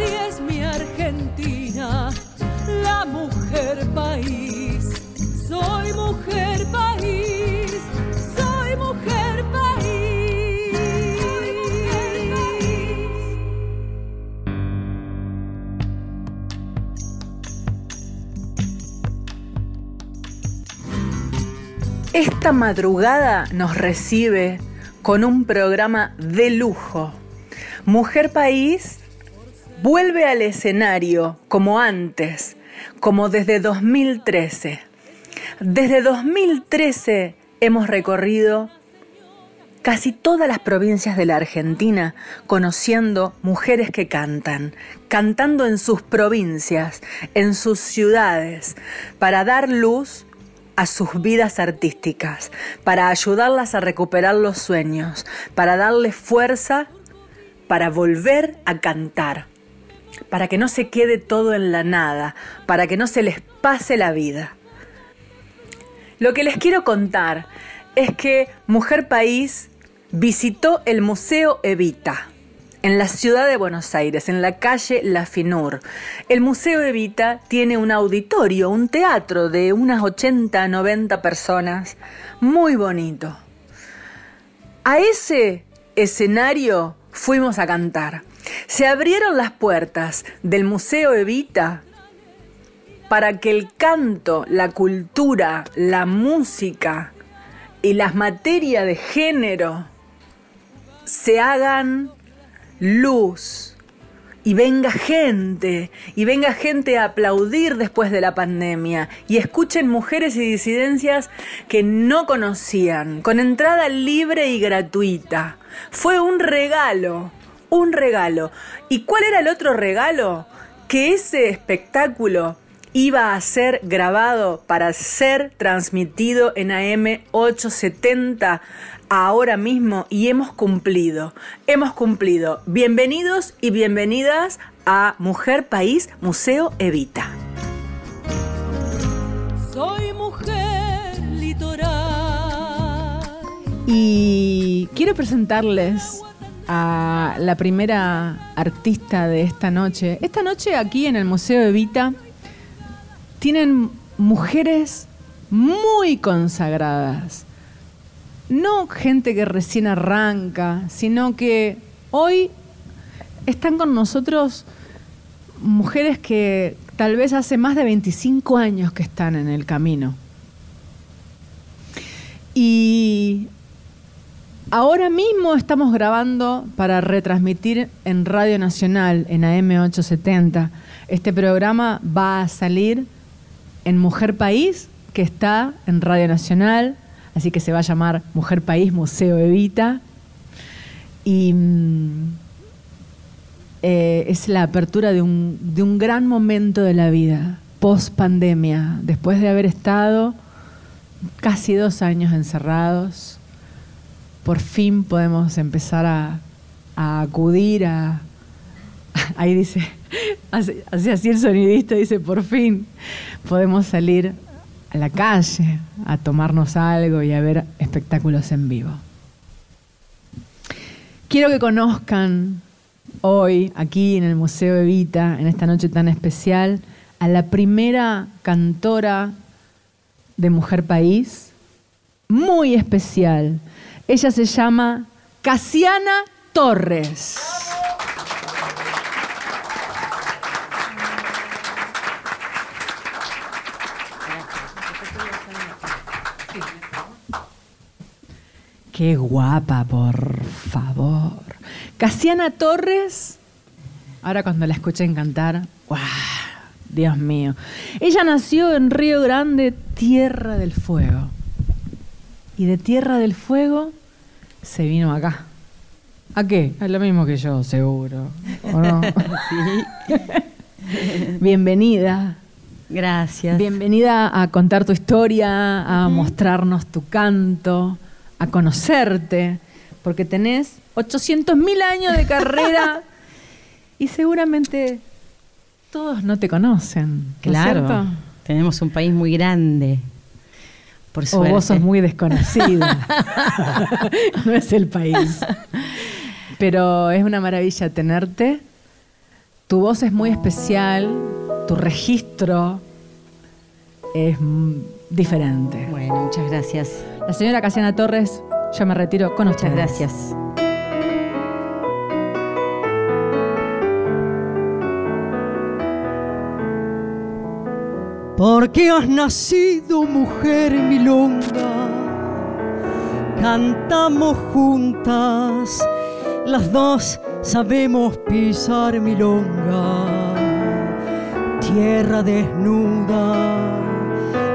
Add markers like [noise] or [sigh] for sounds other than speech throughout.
Así es mi Argentina, la mujer país. Soy mujer país, soy mujer país. Esta madrugada nos recibe con un programa de lujo. Mujer País vuelve al escenario como antes, como desde 2013. Desde 2013 hemos recorrido casi todas las provincias de la Argentina conociendo mujeres que cantan, cantando en sus provincias, en sus ciudades, para dar luz a sus vidas artísticas, para ayudarlas a recuperar los sueños, para darles fuerza para volver a cantar, para que no se quede todo en la nada, para que no se les pase la vida. Lo que les quiero contar es que Mujer País visitó el Museo Evita en la ciudad de Buenos Aires, en la calle La Finur. El Museo Evita tiene un auditorio, un teatro de unas 80, 90 personas, muy bonito. A ese escenario fuimos a cantar. Se abrieron las puertas del Museo Evita para que el canto, la cultura, la música y las materias de género se hagan luz y venga gente, y venga gente a aplaudir después de la pandemia, y escuchen mujeres y disidencias que no conocían, con entrada libre y gratuita. Fue un regalo, un regalo. ¿Y cuál era el otro regalo? Que ese espectáculo iba a ser grabado para ser transmitido en AM 870 ahora mismo y hemos cumplido, hemos cumplido. Bienvenidos y bienvenidas a Mujer País Museo Evita. Soy mujer litoral. Y quiero presentarles a la primera artista de esta noche. Esta noche aquí en el Museo Evita tienen mujeres muy consagradas. No gente que recién arranca, sino que hoy están con nosotros mujeres que tal vez hace más de 25 años que están en el camino. Y ahora mismo estamos grabando para retransmitir en Radio Nacional, en AM870. Este programa va a salir en Mujer País, que está en Radio Nacional, así que se va a llamar Mujer País Museo Evita. Y mm, eh, es la apertura de un, de un gran momento de la vida, post pandemia, después de haber estado casi dos años encerrados, por fin podemos empezar a, acudir a... [laughs] Ahí dice, así el sonidista, dice, por fin podemos salir a la calle a tomarnos algo y a ver espectáculos en vivo. Quiero que conozcan hoy, aquí en el Museo Evita, en esta noche tan especial, a la primera cantora de Mujer País, muy especial. Ella se llama Casiana Torres. Qué guapa, por favor. Casiana Torres, ahora cuando la escuchen cantar, ¡guau! Dios mío. Ella nació en Río Grande, Tierra del Fuego. Y de Tierra del Fuego se vino acá. ¿A qué? Es lo mismo que yo, seguro. ¿O no? [laughs] Sí, [laughs] Bienvenida. gracias. Bienvenida a contar tu historia, a mostrarnos tu canto, a conocerte, porque tenés 800.000 años de carrera [laughs] y seguramente todos no te conocen. ¿no es Claro. cierto? Tenemos un país muy grande. Por O vos sos muy desconocida. [laughs] [laughs] no es el país. Pero es una maravilla tenerte. Tu voz es muy especial, tu registro es diferente. Bueno, muchas gracias. La señora Casiana Torres, yo me retiro con Muchas ustedes. gracias. Porque has nacido mujer milonga, cantamos juntas, las dos sabemos pisar milonga, tierra desnuda,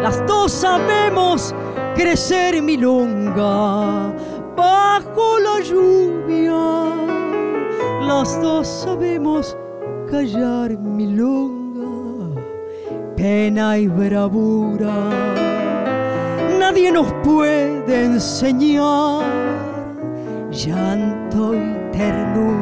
las dos sabemos crecer milonga, bajo la lluvia, las dos sabemos callar milonga pena y bravura. Nadie nos puede enseñar llanto y ternura.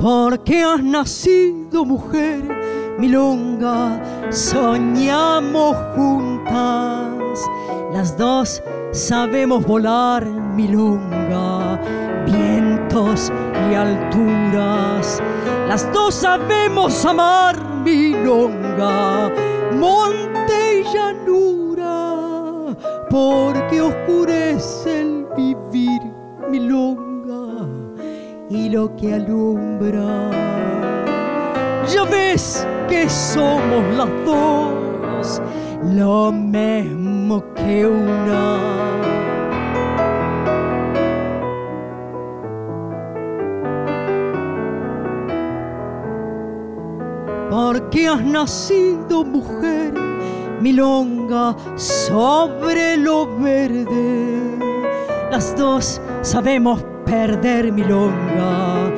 Porque has nacido mujer milonga, soñamos juntas, las dos sabemos volar milonga, vientos y alturas, las dos sabemos amar milonga, monte y llanura, porque oscurece el vivir milonga y lo que alumbra ya ves que somos las dos lo mismo que una. Porque has nacido mujer milonga sobre lo verde. Las dos sabemos perder milonga,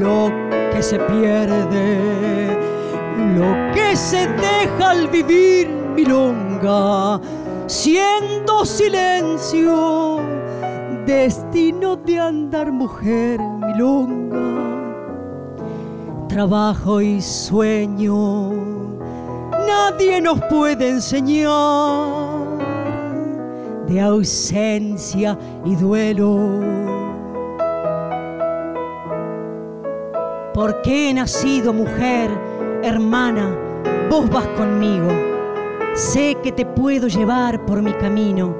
lo se pierde, lo que se deja al vivir milonga, siendo silencio, destino de andar mujer milonga, trabajo y sueño, nadie nos puede enseñar de ausencia y duelo. Porque he nacido mujer, hermana, vos vas conmigo. Sé que te puedo llevar por mi camino.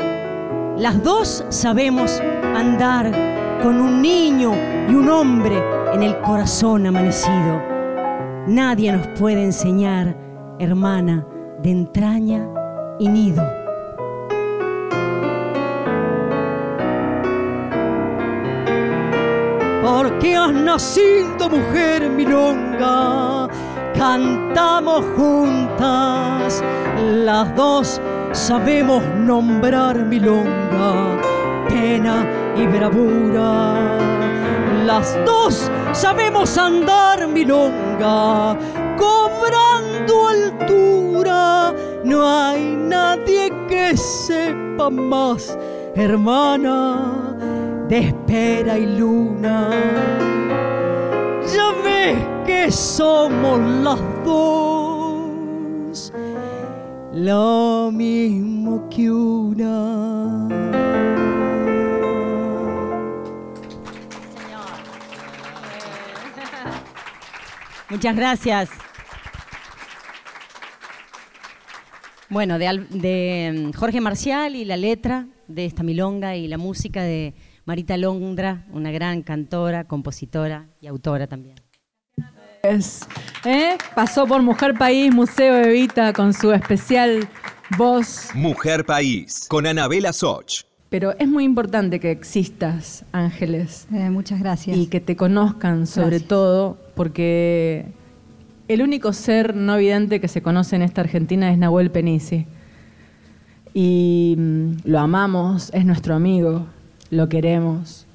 Las dos sabemos andar con un niño y un hombre en el corazón amanecido. Nadie nos puede enseñar, hermana, de entraña y nido. Nacido mujer milonga. Cantamos juntas, las dos sabemos nombrar milonga, pena y bravura. Las dos sabemos andar milonga, cobrando altura. No hay nadie que sepa más, hermana de espera y luna. Ya ves que somos las dos lo mismo que una. Muchas gracias. Bueno, de, de, mm, Jorge Marcial y la letra de esta milonga y la música de Marita Londra, una gran cantora, compositora y autora también. ¿eh? Pasó por Mujer País, Museo Evita, con su especial voz. Mujer País, con Anabela Soch. Pero es muy importante que existas, Ángeles, Eh, muchas gracias. y que te conozcan sobre Gracias. todo, porque el único ser no vidente que se conoce en esta Argentina es Nahuel Penisi. Y mm, lo amamos, es nuestro amigo, lo queremos,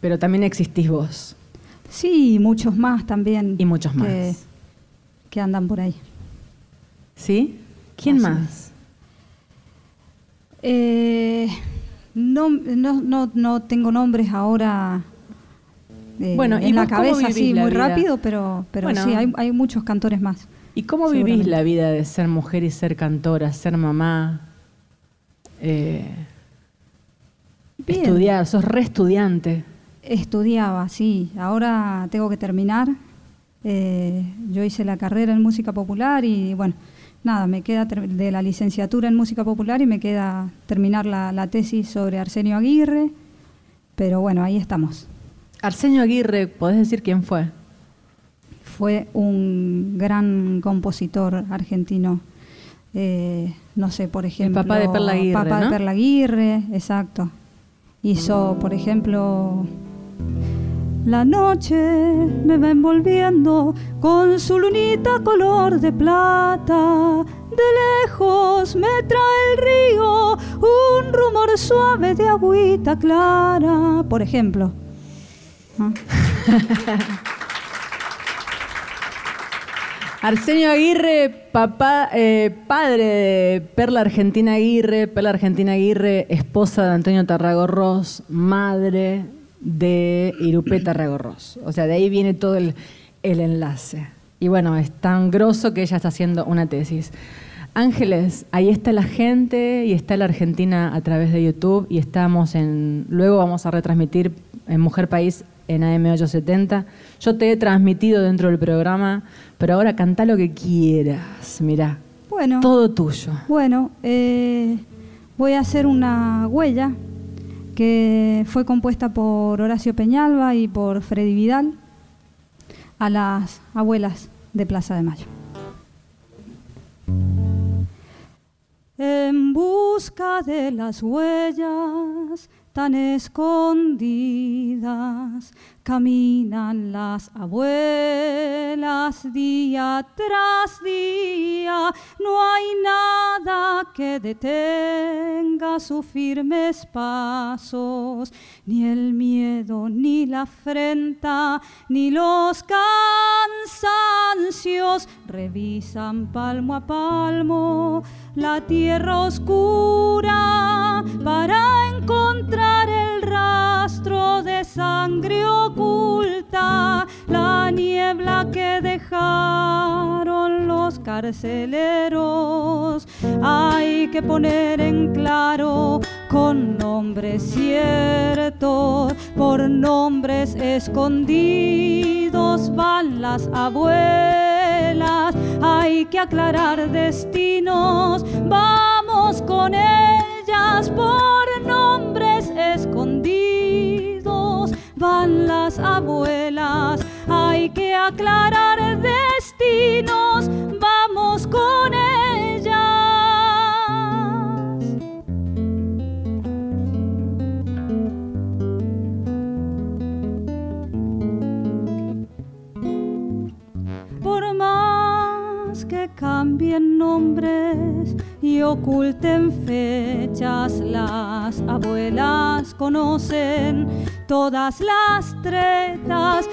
pero también existís vos. Sí, y muchos más también. Y muchos más. Que, que andan por ahí. ¿Sí? ¿Quién Así más? Eh, no, no, no, no tengo nombres ahora eh, Bueno, ¿y en la cabeza la muy vida? rápido, pero, pero Bueno. sí, hay, hay muchos cantores más. ¿Y cómo vivís la vida de ser mujer y ser cantora, ser mamá? Eh, Bien. estudiar, sos re estudiante. Estudiaba, sí. Ahora tengo que terminar. Eh, yo hice la carrera en música popular y bueno, nada, me queda de la licenciatura en música popular y me queda terminar la, la tesis sobre Arsenio Aguirre. Pero bueno, ahí estamos. Arsenio Aguirre, ¿podés decir quién fue? Fue un gran compositor argentino. Eh, no sé, por ejemplo. papá de Perla Aguirre, Papá ¿no? de Perla Aguirre, exacto. Hizo, por ejemplo. La noche me va envolviendo con su lunita color de plata. De lejos me trae el río un rumor suave de agüita clara. Por ejemplo. [laughs] Arsenio Aguirre, papá, eh, padre de Perla Argentina Aguirre, Perla Argentina Aguirre, esposa de Antonio Tarragorros, madre de Irupé Tarragorros. O sea, de ahí viene todo el, el enlace. Y bueno, es tan grosso que ella está haciendo una tesis. Ángeles, ahí está la gente y está la Argentina a través de YouTube y estamos en, luego vamos a retransmitir en Mujer País en AM870. Yo te he transmitido dentro del programa, pero ahora canta lo que quieras, mirá, Bueno. todo tuyo. Bueno, eh, voy a hacer una huella que fue compuesta por Horacio Peñalba y por Freddy Vidal a las abuelas de Plaza de Mayo. En busca de las huellas tan escondidas caminan las abuelas día tras día. No hay nada que detenga sus firmes pasos, ni el miedo, ni la afrenta, ni los cansancios. Revisan palmo a palmo la tierra oscura para encontrar el rastro de sangre que dejaron los carceleros. Hay que poner en claro con nombres ciertos, por nombres escondidos van las abuelas. Hay que aclarar destinos, vamos con ellas por nombres escondidos. Van las abuelas, que aclarar destinos, vamos con ellas. Por más que cambien nombres y oculten fechas, las abuelas conocen todas las tretas.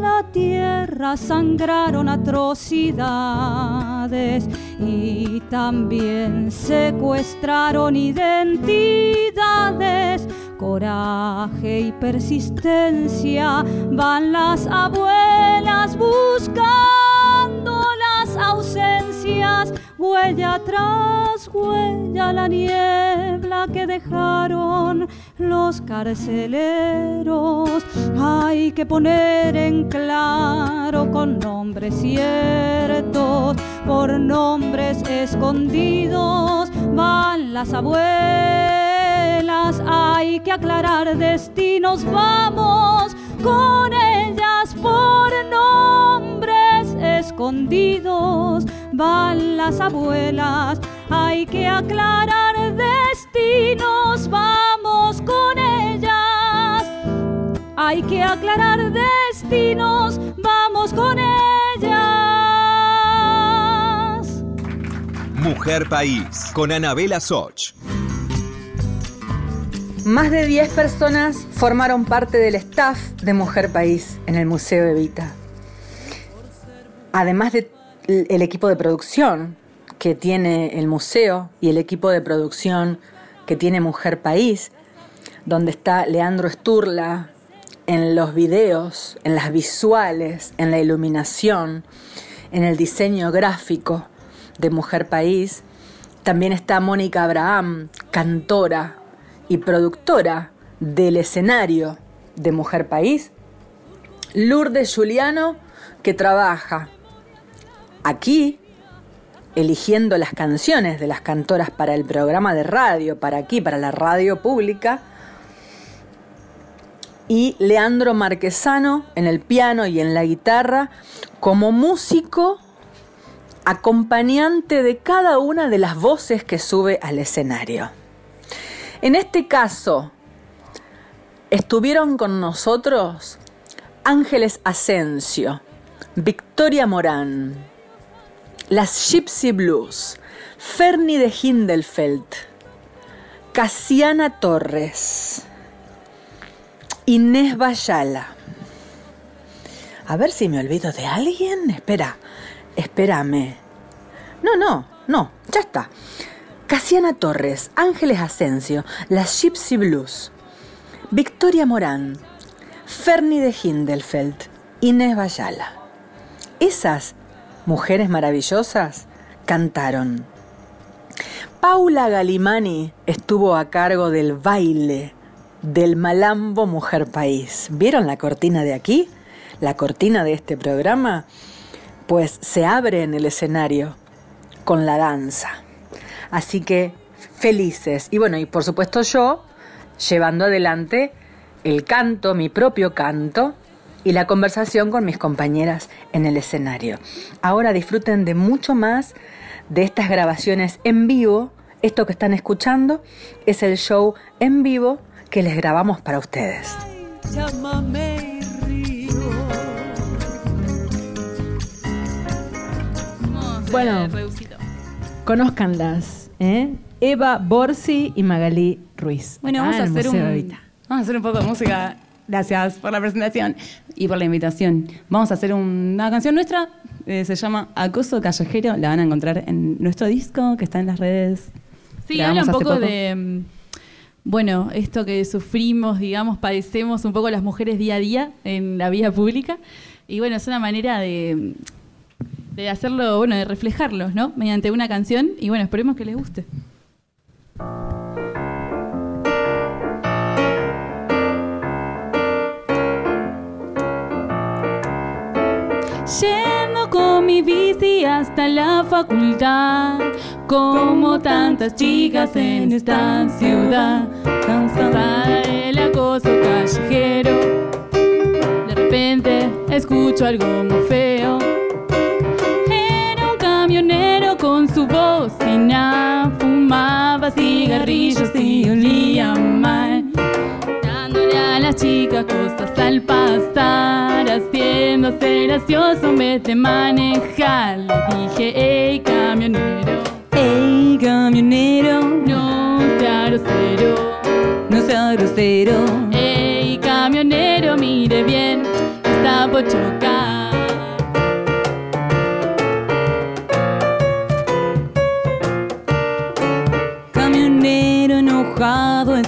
La tierra sangraron atrocidades y también secuestraron identidades. Coraje y persistencia van las abuelas buscando las ausencias, huella tras huella la niebla que dejaron los carceleros. Hay que poner en claro con nombres ciertos, por nombres escondidos van las abuelas. Hay que aclarar destinos, vamos con ellas por nombres escondidos. Van las abuelas, hay que aclarar destinos, vamos con ellas. Hay que aclarar destinos, vamos con ellas. Mujer País, con Anabela Soch. Más de 10 personas formaron parte del staff de Mujer País en el Museo Evita. Además del equipo de producción que tiene el museo y el equipo de producción que tiene Mujer País, donde está Leandro Sturla en los videos, en las visuales, en la iluminación, en el diseño gráfico de Mujer País. También está Mónica Abraham, cantora y productora del escenario de Mujer País. Lourdes Juliano, que trabaja aquí eligiendo las canciones de las cantoras para el programa de radio, para aquí, para la radio pública. Y Leandro Marquesano en el piano y en la guitarra como músico acompañante de cada una de las voces que sube al escenario. En este caso, estuvieron con nosotros Ángeles Asensio, Victoria Morán, las Gypsy Blues, Fernie de Hindelfeld, Casiana Torres, Inés Bayala. A ver si me olvido de alguien. Espera, espérame. No, no, no, ya está. Casiana Torres, Ángeles Asensio, las Gypsy Blues, Victoria Morán, Fernie de Hindelfeld, Inés Bayala. Esas mujeres maravillosas cantaron. Paula Galimani estuvo a cargo del baile del Malambo Mujer País. ¿Vieron la cortina de aquí? La cortina de este programa. Pues se abre en el escenario con la danza. Así que felices. Y bueno, y por supuesto yo llevando adelante el canto, mi propio canto, y la conversación con mis compañeras en el escenario. Ahora disfruten de mucho más de estas grabaciones en vivo. Esto que están escuchando es el show en vivo que les grabamos para ustedes. Bueno, conózcanlas, ¿eh? Eva Borsi y Magalí Ruiz. Bueno, vamos a, hacer un, vamos a hacer un poco de música. Gracias por la presentación y por la invitación. Vamos a hacer una canción nuestra, eh, se llama Acoso Callejero, la van a encontrar en nuestro disco que está en las redes. Sí, habla un poco. de, mm, bueno, esto que sufrimos, digamos, padecemos un poco las mujeres día a día en la vida pública. Y bueno, es una manera de, de hacerlo, bueno, de reflejarlos, ¿no? Mediante una canción. Y bueno, esperemos que les guste. Yendo con mi bici hasta la facultad, como tantas chicas en esta ciudad, cansada del acoso callejero. De repente escucho algo muy feo. Era un camionero con su bocina, fumaba cigarrillos y olía mal chicas cosas al pasar, haciéndose gracioso en vez de manejar. Le dije, hey camionero, hey camionero, no sea grosero, no sea grosero. Hey camionero, mire bien, está por chocar.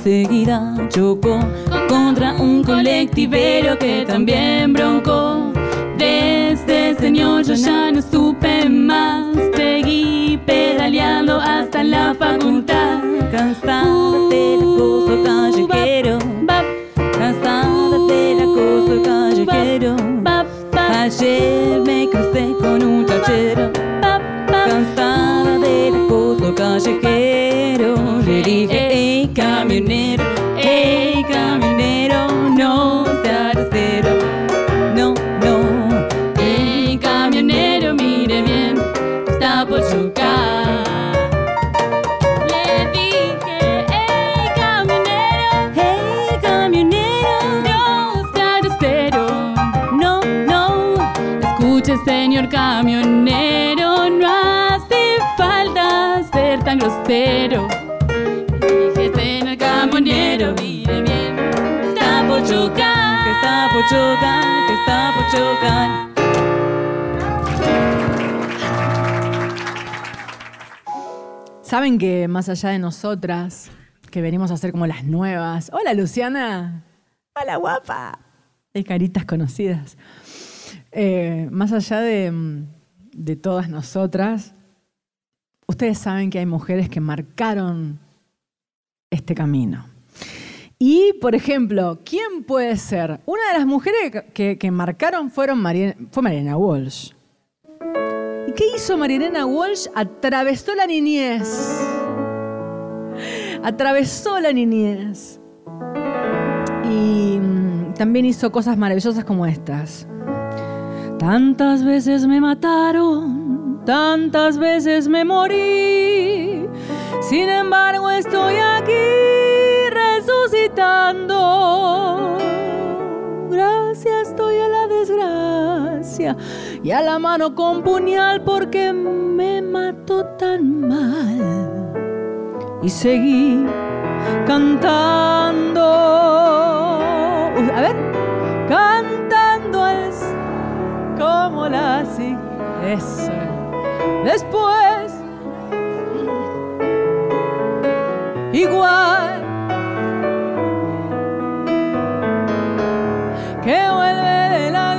Enseguida chocó contra un colectivero que también broncó. Desde señor yo ya no supe más, seguí pedaleando hasta la facultad. Cansada del acoso callejero, cansada del acoso callejero. Ayer me crucé con un chachero, cansada del acoso callejero. Le dije, hey camionero, tan grosero. Dije, señor camionero, mire bien, está por chocar. Que está por chocar, que está por chocar. Saben que más allá de nosotras, que venimos a ser como las nuevas. Hola, Luciana. Hola, guapa. Hay caritas conocidas. Eh, más allá de, de todas nosotras, ustedes saben que hay mujeres que marcaron este camino. Y, por ejemplo, ¿quién puede ser? Una de las mujeres que, marcaron fueron fue Mariana Walsh. ¿Y qué hizo Mariana Walsh? Atravesó la niñez. Atravesó la niñez. Y mm, también hizo cosas maravillosas como estas. Tantas veces me mataron, tantas veces me morí. Sin embargo, estoy aquí resucitando. Gracias estoy a la desgracia y a la mano con puñal porque me mató tan mal. Y seguí cantando. A ver, cantando es como la si Eso. Después, igual que vuelve de la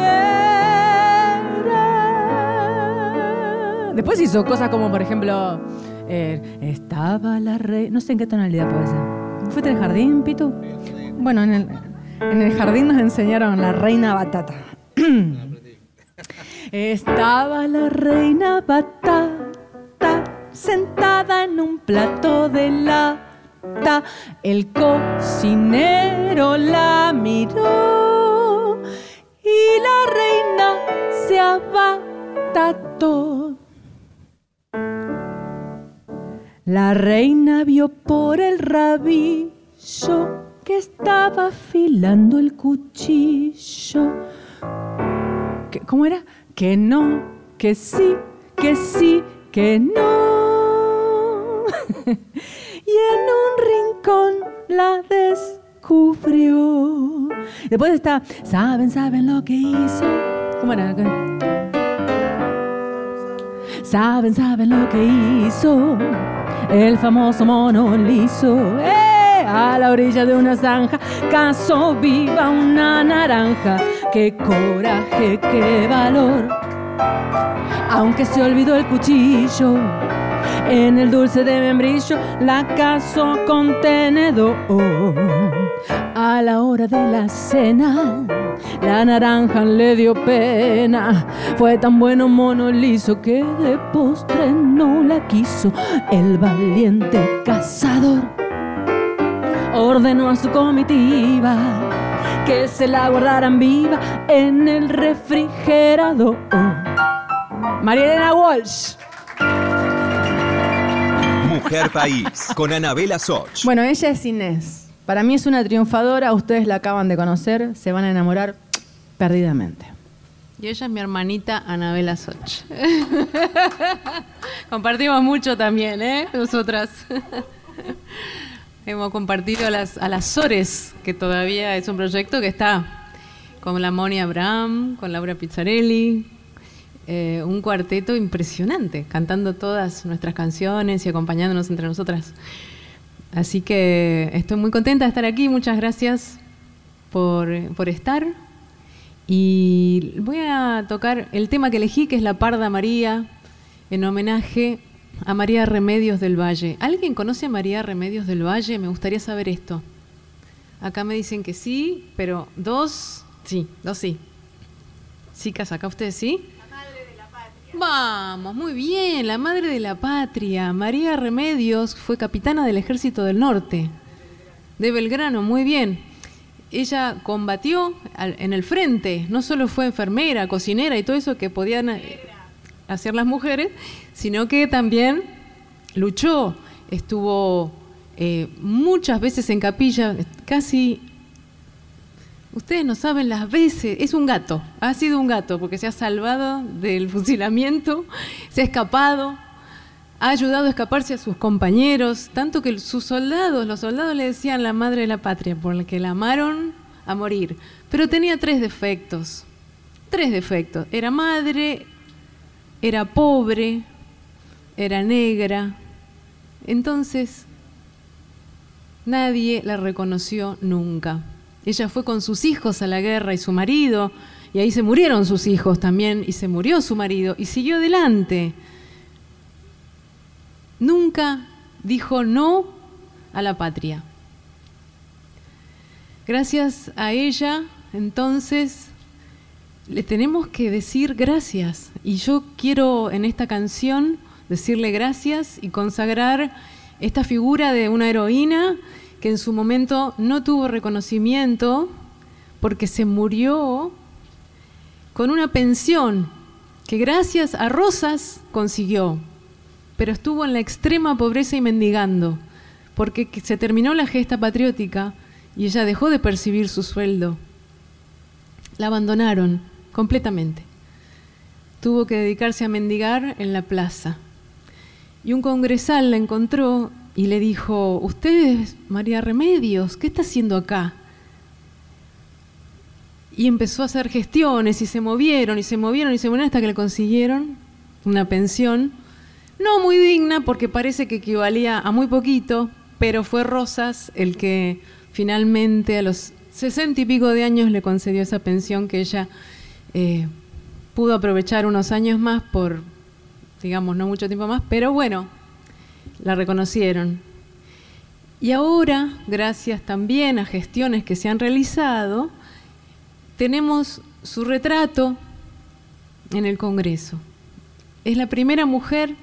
guerra. Después hizo cosas como, por ejemplo, eh, estaba la reina. No sé en qué tonalidad puede ser. ¿Fuiste al jardín, Pitu? Bueno, en el, en el jardín nos enseñaron la reina batata. [clears throat] Estaba la reina batata sentada en un plato de lata. El cocinero la miró y la reina se abatató. La reina vio por el rabillo que estaba afilando el cuchillo. ¿Qué- ¿Cómo era? Que no, que sí, que sí, que no. [laughs] y en un rincón la descubrió. Después está, ¿saben, saben lo que hizo? ¿Cómo era? Saben, saben lo que hizo el famoso mono liso. ¡Eh! A la orilla de una zanja cazó viva una naranja. ¡Qué coraje, qué valor! Aunque se olvidó el cuchillo, en el dulce de membrillo la cazó con tenedor. A la hora de la cena, la naranja le dio pena. Fue tan bueno mono liso que de postre no la quiso. El valiente cazador ordenó a su comitiva que se la guardaran viva en el refrigerador. Marielena Walsh. Mujer País, con Anabela Soch. Bueno, ella es Inés. Para mí es una triunfadora, ustedes la acaban de conocer, se van a enamorar perdidamente. Y ella es mi hermanita Anabela Soch. [laughs] Compartimos mucho también, ¿eh? Nosotras. Hemos compartido a las, a las Sores, que todavía es un proyecto que está con la Moni Abraham, con Laura Pizzarelli. eh, un cuarteto impresionante, cantando todas nuestras canciones y acompañándonos entre nosotras. Así que estoy muy contenta de estar aquí. Muchas gracias por, por estar. Y voy a tocar el tema que elegí, que es La Parda María, en homenaje a María Remedios del Valle. ¿Alguien conoce a María Remedios del Valle? Me gustaría saber esto. Acá me dicen que sí, pero dos, sí, dos sí. Chicas, acá ustedes sí. Vamos, muy bien, la madre de la patria. María Remedios fue capitana del Ejército del Norte, de Belgrano, muy bien. Ella combatió en el frente, no solo fue enfermera, cocinera y todo eso que podían hacer las mujeres, sino que también luchó, estuvo eh, muchas veces en capilla, casi Ustedes no saben las veces, es un gato, ha sido un gato porque se ha salvado del fusilamiento, se ha escapado, ha ayudado a escaparse a sus compañeros, tanto que sus soldados, los soldados le decían la madre de la patria, por la que la amaron a morir. Pero tenía tres defectos, tres defectos. Era madre, era pobre, era negra. Entonces, nadie la reconoció nunca. Ella fue con sus hijos a la guerra y su marido, y ahí se murieron sus hijos también, y se murió su marido, y siguió adelante. Nunca dijo no a la patria. Gracias a ella, entonces, le tenemos que decir gracias. Y yo quiero en esta canción decirle gracias y consagrar esta figura de una heroína que en su momento no tuvo reconocimiento porque se murió con una pensión que gracias a Rosas consiguió, pero estuvo en la extrema pobreza y mendigando, porque se terminó la gesta patriótica y ella dejó de percibir su sueldo. La abandonaron completamente. Tuvo que dedicarse a mendigar en la plaza. Y un congresal la encontró y le dijo, usted es María Remedios, ¿qué está haciendo acá? Y empezó a hacer gestiones y se movieron y se movieron y se movieron hasta que le consiguieron una pensión, no muy digna porque parece que equivalía a muy poquito, pero fue Rosas el que finalmente a los sesenta y pico de años le concedió esa pensión que ella eh, pudo aprovechar unos años más por, digamos, no mucho tiempo más, pero bueno, la reconocieron. Y ahora, gracias también a gestiones que se han realizado, tenemos su retrato en el Congreso. Es la primera mujer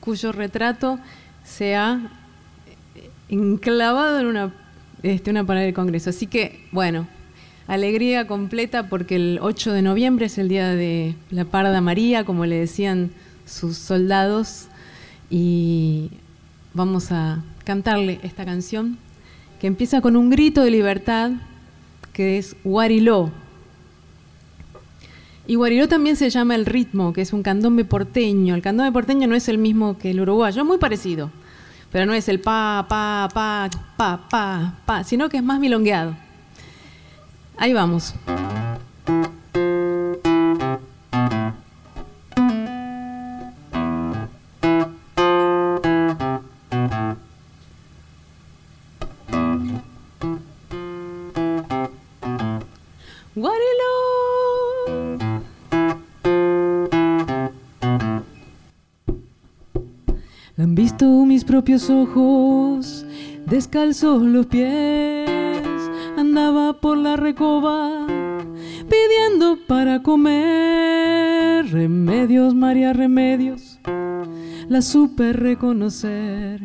cuyo retrato se ha enclavado en una este, una pared del Congreso. Así que, bueno, alegría completa porque el 8 de noviembre es el día de la Parda María, como le decían sus soldados, y vamos a cantarle esta canción que empieza con un grito de libertad que es Guariló. Y Guariló también se llama el ritmo, que es un candombe porteño. El candombe porteño no es el mismo que el uruguayo, es muy parecido pero no es el pa, pa, pa, pa, pa, pa, sino que es más milongueado. Ahí vamos. Propios ojos, descalzos los pies, andaba por la recoba pidiendo para comer. Remedios, María Remedios, la supe reconocer.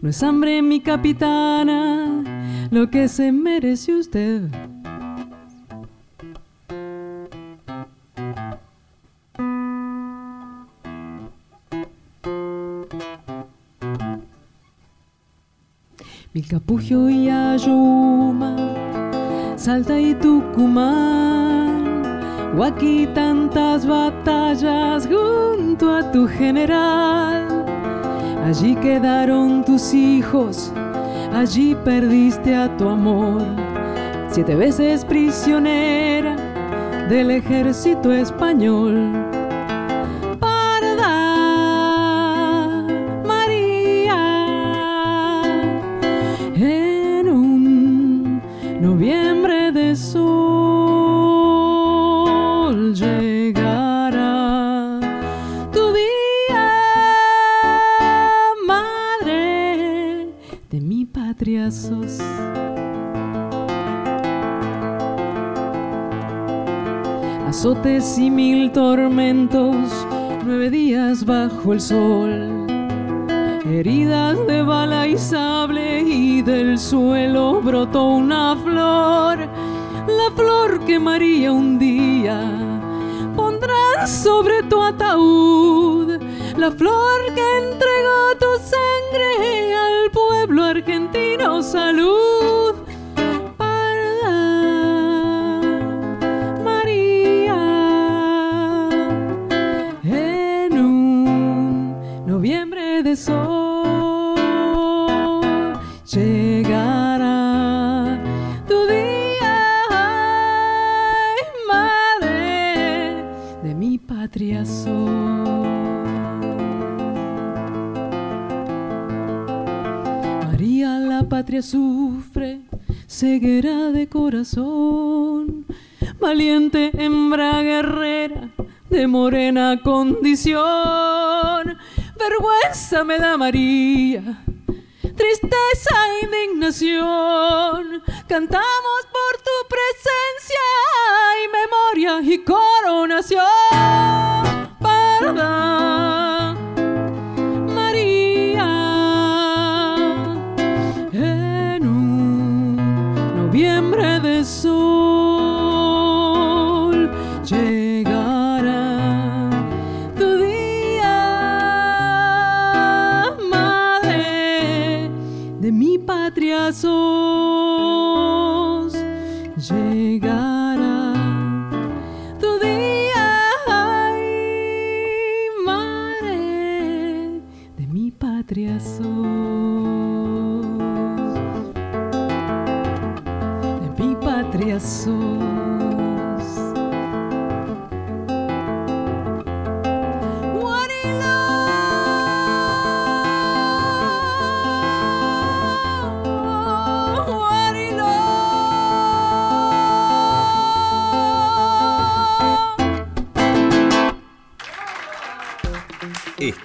No es hambre mi capitana, lo que se merece usted. Capugio y Ayuma, Salta y Tucumán, tantas batallas junto a tu general. Allí quedaron tus hijos, allí perdiste a tu amor, siete veces prisionera del ejército español Y mil tormentos, nueve días bajo el sol. Heridas de bala y sable y del suelo brotó una flor, la flor que María un día pondrá sobre tu ataúd, la flor que entregó tu sangre al pueblo argentino salud. Sufre, ceguera de corazón, valiente hembra guerrera de morena condición. Vergüenza me da María, tristeza e indignación. Cantamos por tu presencia y memoria y coronación. Parda,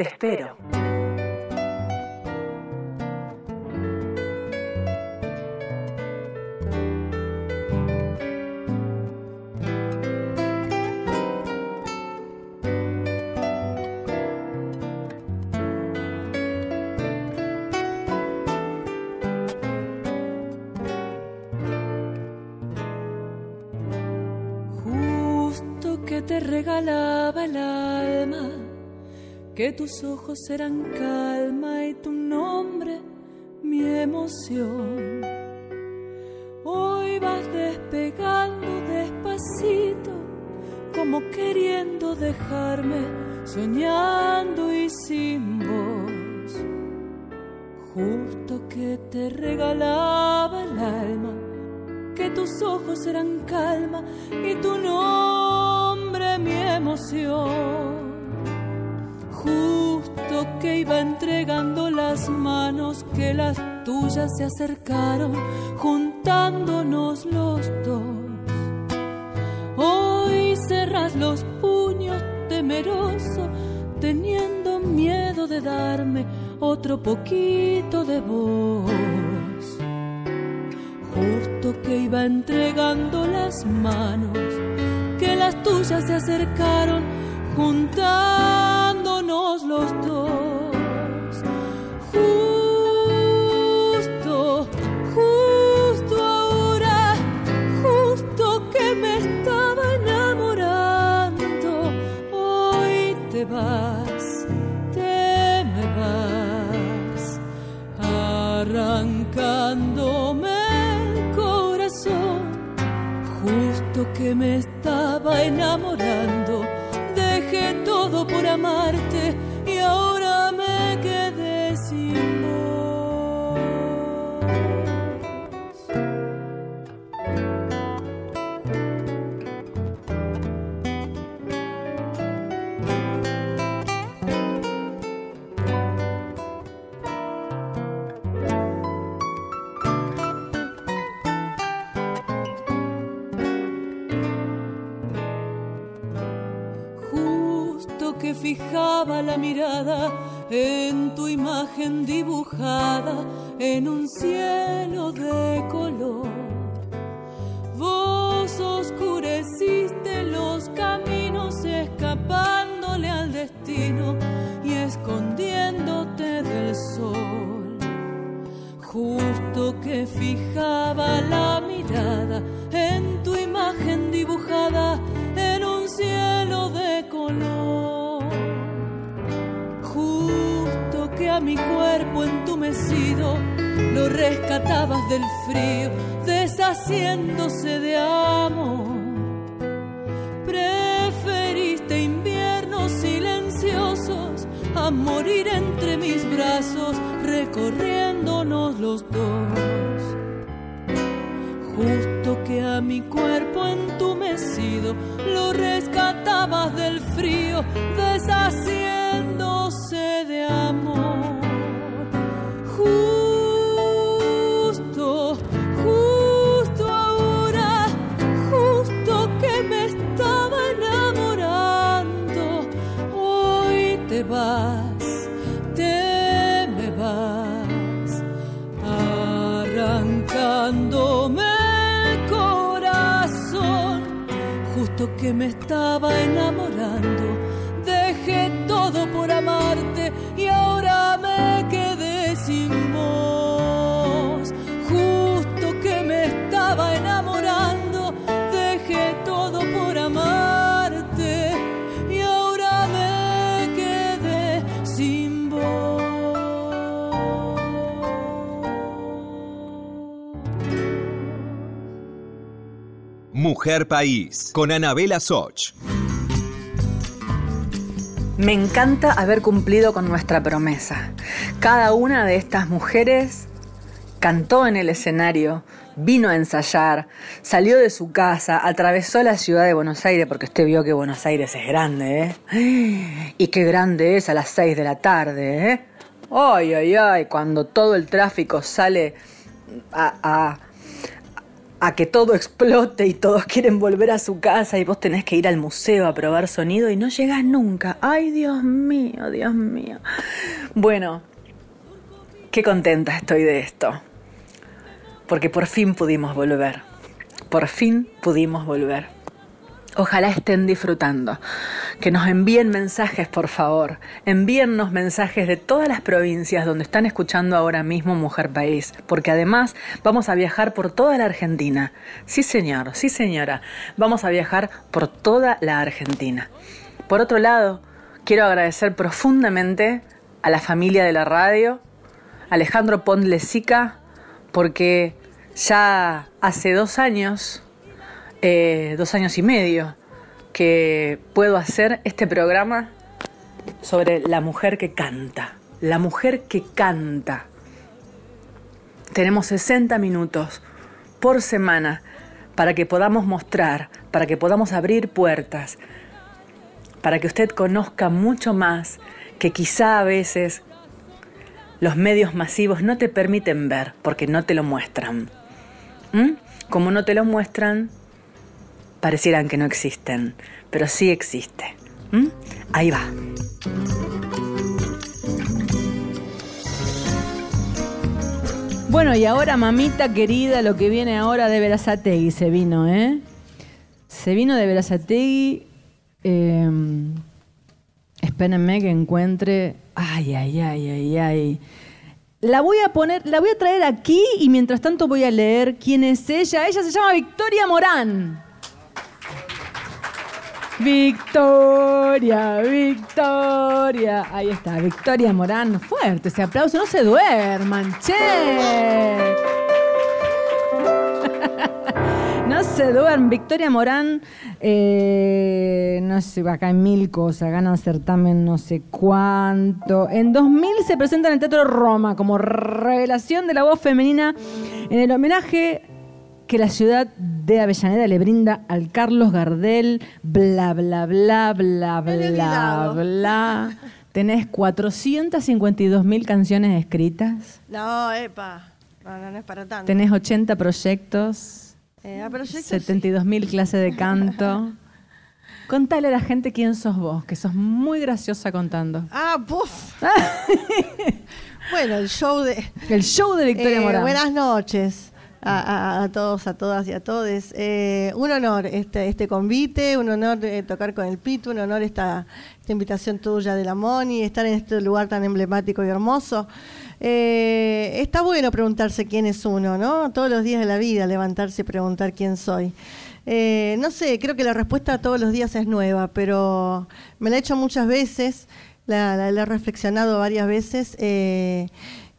Te espero. Justo que te regalaba el alma, que tus ojos eran calma y tu nombre mi emoción. Hoy vas despegando despacito, como queriendo dejarme, soñando y sin voz. Justo que te regalaba el alma, que tus ojos eran calma y tu nombre mi emoción. Iba entregando las manos que las tuyas se acercaron, juntándonos los dos. Hoy cerras los puños temeroso, teniendo miedo de darme otro poquito de voz. Justo que iba entregando las manos, que las tuyas se acercaron, juntándonos los dos. Que me estaba enamorando, dejé todo por amarte en tu imagen dibujada en un cielo de que me estaba enamorando, dejé todo por amarte y ahora me quedé sin Mujer País, con Anabela Soch. Me encanta haber cumplido con nuestra promesa. Cada una de estas mujeres cantó en el escenario, vino a ensayar, salió de su casa, atravesó la ciudad de Buenos Aires, porque usted vio que Buenos Aires es grande, ¿eh? Y qué grande es a las 6 de la tarde, ¿eh? Ay, ay, ay, cuando todo el tráfico sale a, a a que todo explote y todos quieren volver a su casa y vos tenés que ir al museo a probar sonido y no llegás nunca. Ay, Dios mío, Dios mío. Bueno, qué contenta estoy de esto. Porque por fin pudimos volver. Por fin pudimos volver. Ojalá estén disfrutando. Que nos envíen mensajes, por favor. Envíennos mensajes de todas las provincias donde están escuchando ahora mismo Mujer País. Porque además vamos a viajar por toda la Argentina. Sí, señor, sí, señora. Vamos a viajar por toda la Argentina. Por otro lado, quiero agradecer profundamente a la familia de la radio, Alejandro Pondlesica, porque ya hace dos años eh, dos años y medio que puedo hacer este programa sobre la mujer que canta. La mujer que canta. Tenemos 60 minutos por semana para que podamos mostrar, para que podamos abrir puertas, para que usted conozca mucho más que quizá a veces los medios masivos no te permiten ver porque no te lo muestran. ¿Mm? Como no te lo muestran, parecieran que no existen, pero sí existe. ¿Mm? Ahí va. Bueno, y ahora, mamita querida, lo que viene ahora de Verazategui se vino, ¿eh? Se vino de Verazategui. Eh, espérenme que encuentre. Ay, ay, ay, ay, ay. La voy a poner, la voy a traer aquí y mientras tanto voy a leer quién es ella. Ella se llama Victoria Morán. Victoria, Victoria. Ahí está, Victoria Morán. Fuerte ese aplauso, no se duerman, che. [laughs] No se duerman. Victoria Morán, eh, no sé, acá hay mil cosas, ganan certamen no sé cuánto. En 2000 se presenta en el Teatro Roma como revelación de la voz femenina en el homenaje que la ciudad de Avellaneda le brinda al Carlos Gardel, bla, bla, bla, bla, bla, bla. Tenés 452 mil canciones escritas. No, epa. No, no, no es para tanto. Tenés 80 proyectos. Eh, proyectos, 72 mil clases de canto. [laughs] Contale a la gente quién sos vos, que sos muy graciosa contando. Ah, puf. [laughs] bueno, el show de. El show de Victoria Eh, Morán. Buenas noches a, a- todos, a todas y a todos. Eh, un honor este, este convite, un honor eh, tocar con el Pitu, un honor esta, esta invitación tuya de la Moni, estar en este lugar tan emblemático y hermoso. Eh, está bueno preguntarse quién es uno, ¿no? Todos los días de la vida, levantarse y preguntar quién soy. Eh, no sé, creo que la respuesta todos los días es nueva, pero me la he hecho muchas veces, la- la he reflexionado varias veces.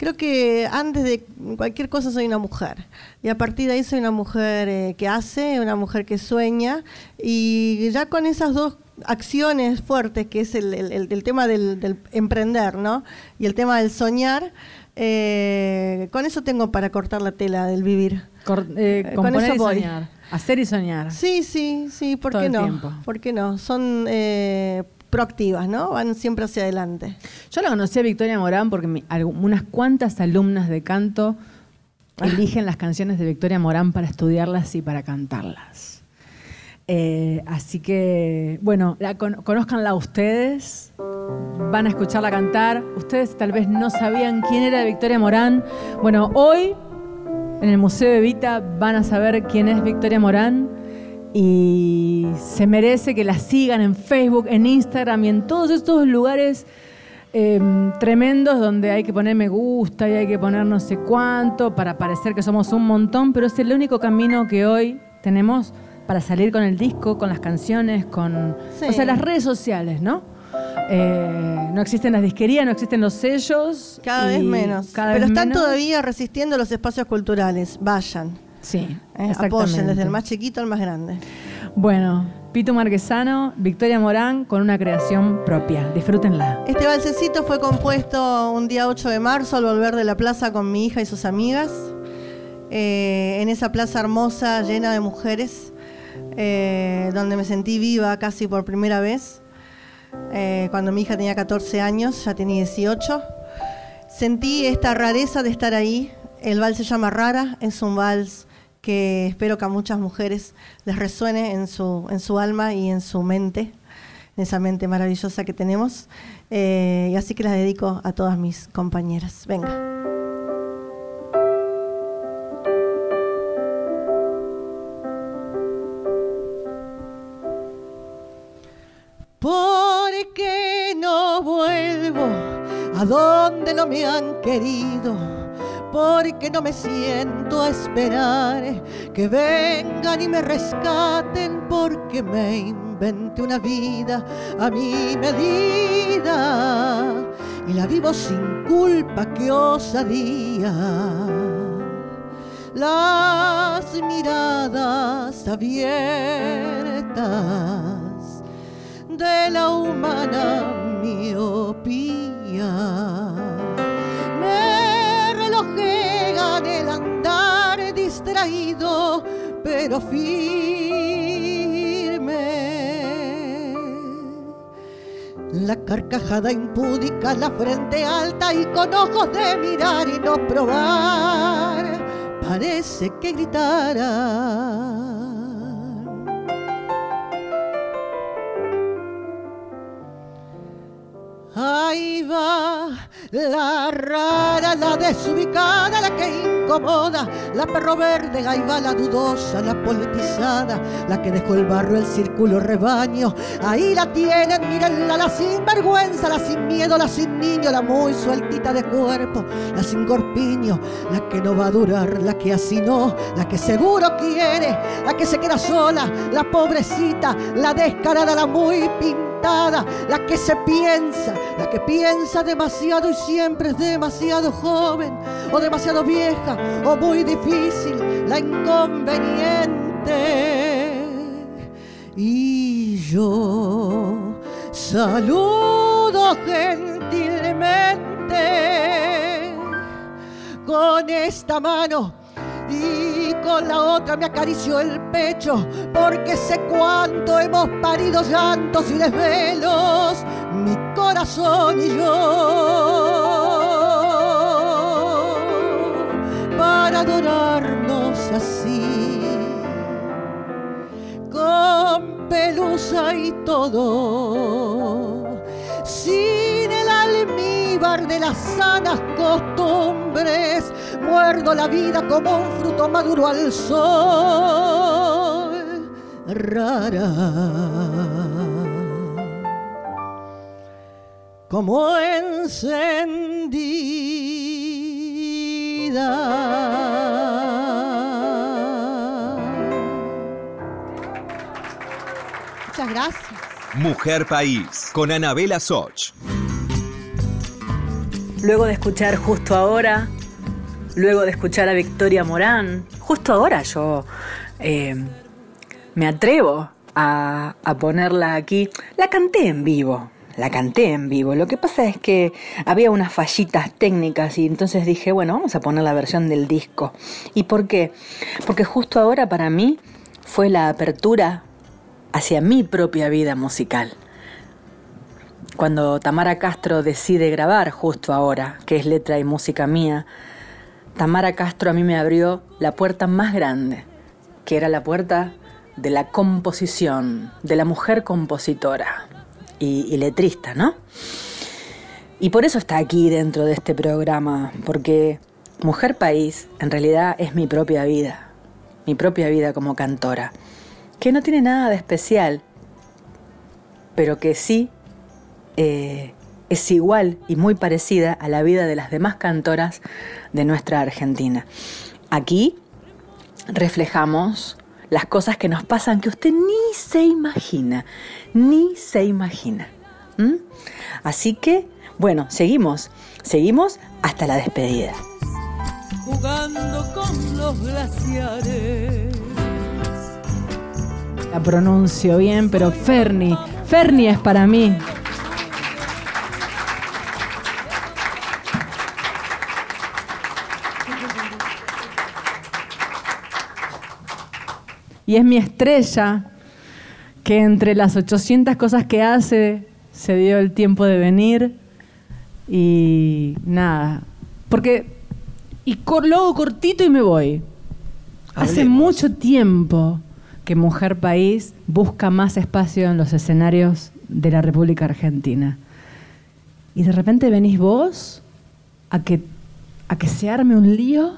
Creo que antes de cualquier cosa soy una mujer. Y a partir de ahí soy una mujer eh, que hace, una mujer que sueña. Y ya con esas dos acciones fuertes, que es el, el- el tema del, del emprender, ¿no? Y el tema del soñar, eh, con eso tengo para cortar la tela del vivir. Cor- eh, Eh, con eso y voy. soñar. Hacer y soñar. Sí, sí, sí, ¿por Todo qué el no? tiempo. ¿Por qué no? Son eh, proactivas, ¿no? Van siempre hacia adelante. Yo la conocí a Victoria Morán porque mi- algu- unas cuantas alumnas de canto eligen las canciones de Victoria Morán para estudiarlas y para cantarlas. Eh, así que, bueno, la con- conózcanla ustedes, van a escucharla cantar. Ustedes tal vez no sabían quién era Victoria Morán. Bueno, hoy en el Museo Evita van a saber quién es Victoria Morán y se merece que la sigan en Facebook, en Instagram y en todos estos lugares eh, tremendos donde hay que poner me gusta y hay que poner no sé cuánto para parecer que somos un montón, pero es el único camino que hoy tenemos para salir con el disco, con las canciones, con Sí. o sea, las redes sociales, ¿no? Eh, no existen las disquerías, no existen los sellos. Cada vez menos. cada Pero vez están menos. todavía resistiendo los espacios culturales. Vayan. Sí, Eh, apoyen desde el más chiquito al más grande. Bueno, Pito Marquesano, Victoria Morán con una creación propia. Disfrútenla. Este balsecito fue compuesto un día 8 de marzo al volver de la plaza con mi hija y sus amigas. Eh, en esa plaza hermosa, llena de mujeres, eh, donde me sentí viva casi por primera vez. Eh, cuando mi hija tenía 14 años, ya tenía 18. Sentí esta rareza de estar ahí. El vals se llama Rara, es un vals que espero que a muchas mujeres les resuene en su, en su alma y en su mente, en esa mente maravillosa que tenemos. Eh, y así que las dedico a todas mis compañeras. Venga. ¿Por qué no vuelvo a donde no me han querido? Porque no me siento a esperar. Que vengan y me rescaten, porque me inventé una vida a mi medida. Y la vivo sin culpa, qué osadía. Las miradas abiertas de la humana miopía me relojean el andar distraído pero firme la carcajada impúdica, la frente alta y con ojos de mirar y no probar, parece que gritara. Ahí va la rara, la desubicada, la que incomoda, la perro verde, ahí va la dudosa, la politizada, la que dejó el barrio, el círculo rebaño. Ahí la tienen, mírenla, la sinvergüenza, la sin miedo, la sin niño, la muy sueltita de cuerpo, la sin corpiño, la que no va a durar, la que así no, la que seguro quiere, la que se queda sola, la pobrecita, la descarada, la muy pintada, la que se piensa, la que piensa demasiado y siempre es demasiado joven, o demasiado vieja, o muy difícil, la inconveniente. Y yo saludo gentilmente con esta mano y con la otra me acarició el pecho porque sé cuánto hemos parido llantos y desvelos, mi corazón y yo, para adorarnos así, con pelusa y todo, el almíbar de las sanas costumbres, muerdo la vida como un fruto maduro al sol. Rara. Como encendida. Muchas gracias. Mujer País con Anabela Soch. Luego de escuchar justo ahora, luego de escuchar a Victoria Morán, justo ahora yo eh, me atrevo a, a ponerla aquí. La canté en vivo, la canté en vivo. Lo que pasa es que había unas fallitas técnicas y entonces dije, bueno, vamos a poner la versión del disco. ¿Y por qué? Porque justo ahora para mí fue la apertura hacia mi propia vida musical. Cuando Tamara Castro decide grabar justo ahora, que es letra y música mía, Tamara Castro a mí me abrió la puerta más grande, que era la puerta de la composición, de la mujer compositora y, letrista, ¿no? Y por eso está aquí dentro de este programa, porque Mujer País en realidad es mi propia vida, mi propia vida como cantora, que no tiene nada de especial, pero que sí eh, es igual y muy parecida a la vida de las demás cantoras de nuestra Argentina. Aquí reflejamos las cosas que nos pasan que usted ni se imagina, ni se imagina. ¿Mm? Así que, bueno, seguimos, seguimos hasta la despedida. jugando con los glaciares. La pronuncio bien, pero Ferni, Ferni es para mí. Y es mi estrella que entre las 800 cosas que hace se dio el tiempo de venir y nada. Porque, y lo hago cortito y me voy. Hace Hablemos. mucho tiempo que Mujer País busca más espacio en los escenarios de la República Argentina. Y de repente venís vos a que, a que se arme un lío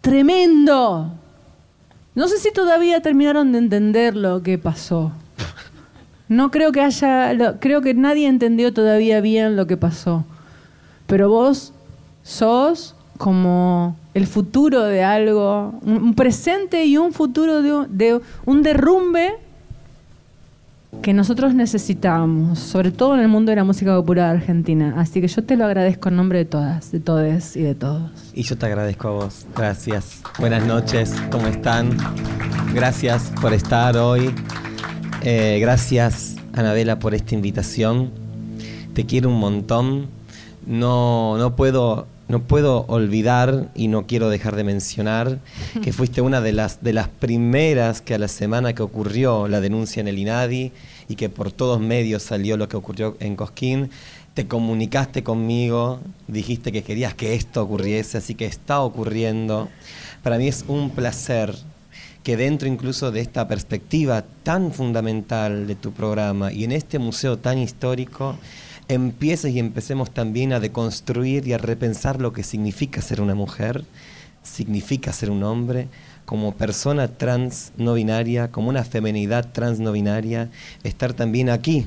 tremendo. No sé si todavía terminaron de entender lo que pasó. No creo que haya, creo que nadie entendió todavía bien lo que pasó. Pero vos sos como el futuro de algo, un, presente y un futuro de un derrumbe que nosotros necesitamos, sobre todo en el mundo de la música popular argentina. Así que yo te lo agradezco en nombre de todas, de todes y de todos. Y yo te agradezco a vos. Gracias. Buenas noches. ¿Cómo están? Gracias por estar hoy. Eh, gracias, Anabela, por esta invitación. Te quiero un montón. No, no puedo. No puedo olvidar y no quiero dejar de mencionar que [laughs] fuiste una de las, de las primeras que a la semana que ocurrió la denuncia en el INADI y que por todos medios salió lo que ocurrió en Cosquín, te comunicaste conmigo, dijiste que querías que esto ocurriese, así que está ocurriendo. Para mí es un placer que dentro incluso de esta perspectiva tan fundamental de tu programa y en este museo tan histórico, empieces y empecemos también a deconstruir y a repensar lo que significa ser una mujer, significa ser un hombre, como persona trans no binaria, como una feminidad trans no binaria, estar también aquí,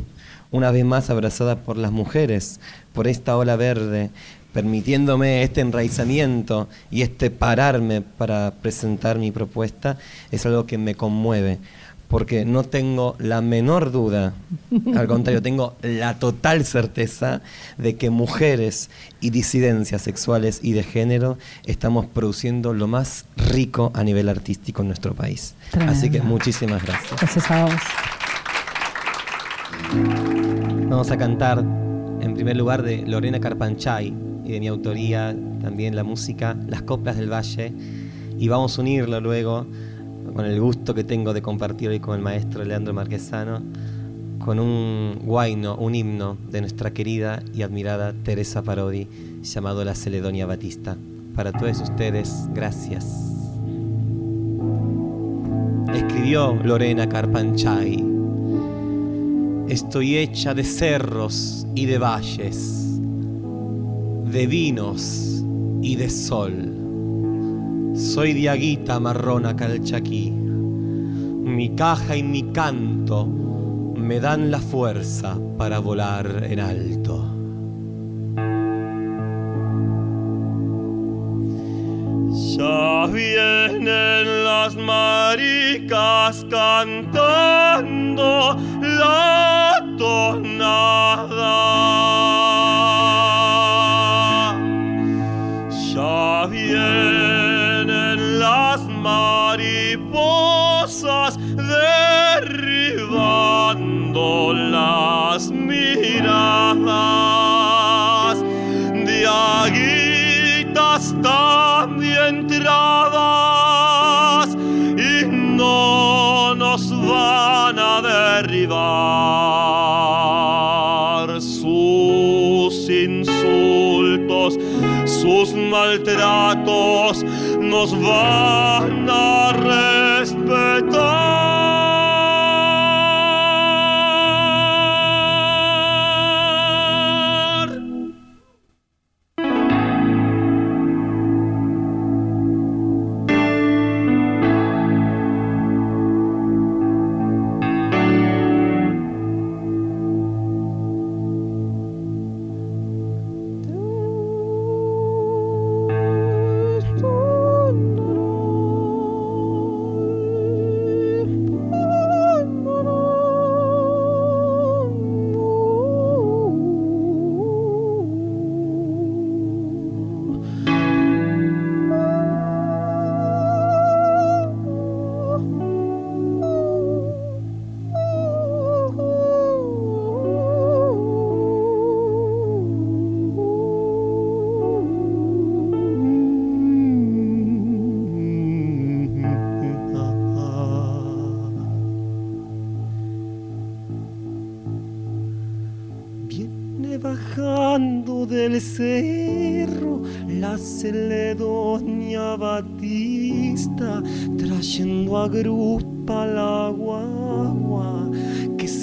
una vez más abrazada por las mujeres, por esta ola verde, permitiéndome este enraizamiento y este pararme para presentar mi propuesta, es algo que me conmueve, porque no tengo la menor duda, al contrario, tengo la total certeza de que mujeres y disidencias sexuales y de género estamos produciendo lo más rico a nivel artístico en nuestro país. Así que muchísimas gracias. Gracias a vos. Vamos a cantar en primer lugar de Lorena Carpanchay y de mi autoría también la música Las Coplas del Valle y vamos a unirlo luego con el gusto que tengo de compartir hoy con el maestro Leandro Marquesano con un guaino, un himno de nuestra querida y admirada Teresa Parodi llamado La Celedonia Batista. Para todos ustedes, gracias. Escribió Lorena Carpanchay. Estoy hecha de cerros y de valles, de vinos y de sol. Soy diaguita marrona calchaquí. Mi caja y mi canto me dan la fuerza para volar en alto. Ya vienen las maricas cantando la tonada. mariposas derribando las miradas de aguitas tan entradas y no nos van a derribar sus insultos sus maltratos nos van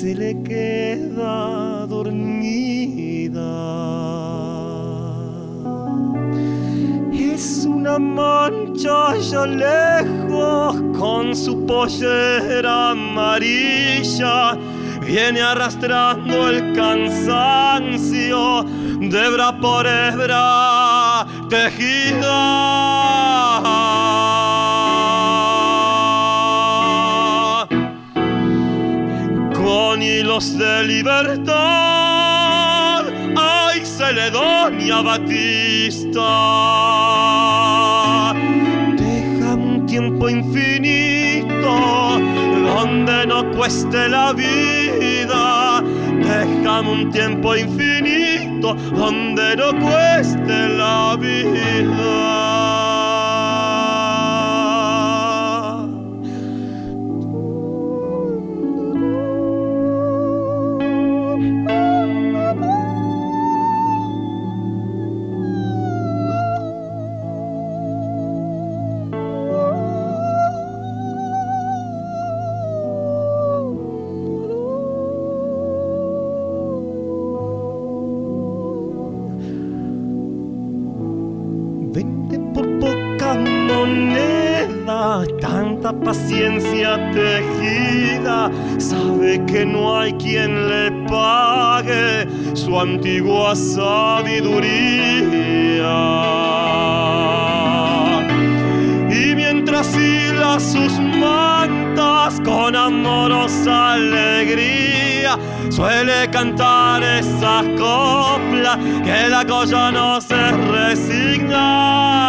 se le queda dormida. Es una mancha allá lejos con su pollera amarilla. Viene arrastrando el cansancio de hebra por hebra tejida de libertad. ¡Ay, Celedonia Batista! Deja un tiempo infinito donde no cueste la vida. Déjame un tiempo infinito donde no cueste la vida. Tanta paciencia tejida. Sabe que no hay quien le pague su antigua sabiduría. Y mientras hila sus mantas con amorosa alegría, suele cantar esas coplas que la cosa no se resigna.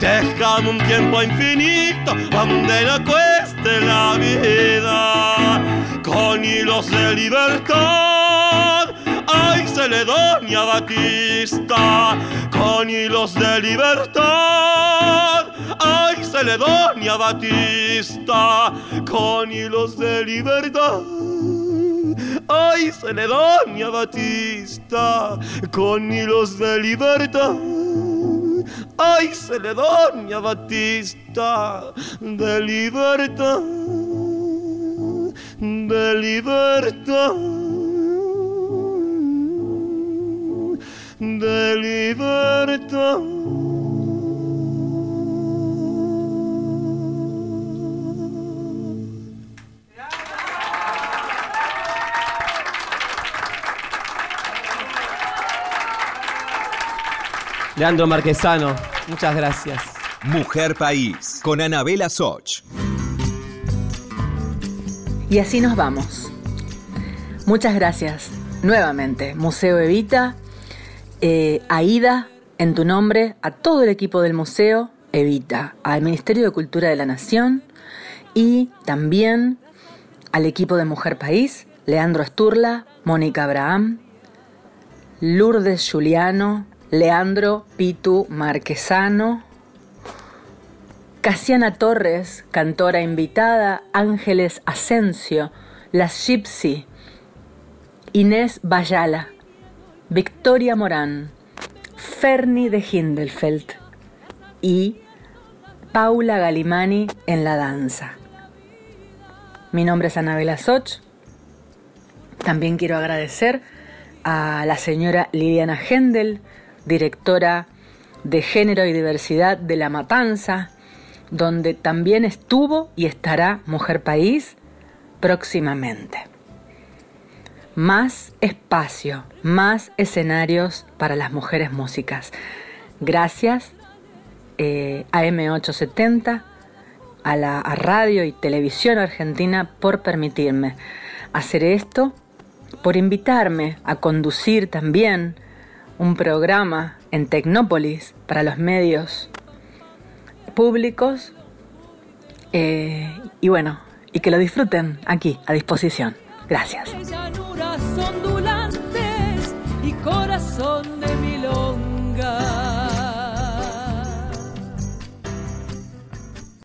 Déjame un tiempo infinito donde no cueste la vida. Con hilos de libertad, ay Celedonia Batista. Con hilos de libertad, ay Celedonia Batista. Con hilos de libertad. Ay, Celedonia Batista, con hilos de libertad. Ay, Celedonia Batista, de libertad, de libertad, de libertad. Leandro Marquesano, muchas gracias. Mujer País, con Anabela Soch. Y así nos vamos. Muchas gracias nuevamente, Museo Evita, eh, Aida, en tu nombre, a todo el equipo del Museo Evita, al Ministerio de Cultura de la Nación y también al equipo de Mujer País, Leandro Asturla, Mónica Abraham, Lourdes Juliano, Leandro Pitu Marquesano, Casiana Torres, cantora invitada, Ángeles Asensio, Las Gypsy, Inés Bayala, Victoria Morán, Ferni de Hindelfeld y Paula Galimani en la danza. Mi nombre es Anabela Soch. También quiero agradecer a la señora Liliana Hendel, directora de Género y Diversidad de La Matanza, donde también estuvo y estará Mujer País próximamente. Más espacio, más escenarios para las mujeres músicas. Gracias eh, a M870, a la a Radio y Televisión Argentina por permitirme hacer esto, por invitarme a conducir también un programa en Tecnópolis para los medios públicos eh, y bueno, y que lo disfruten aquí a disposición. Gracias.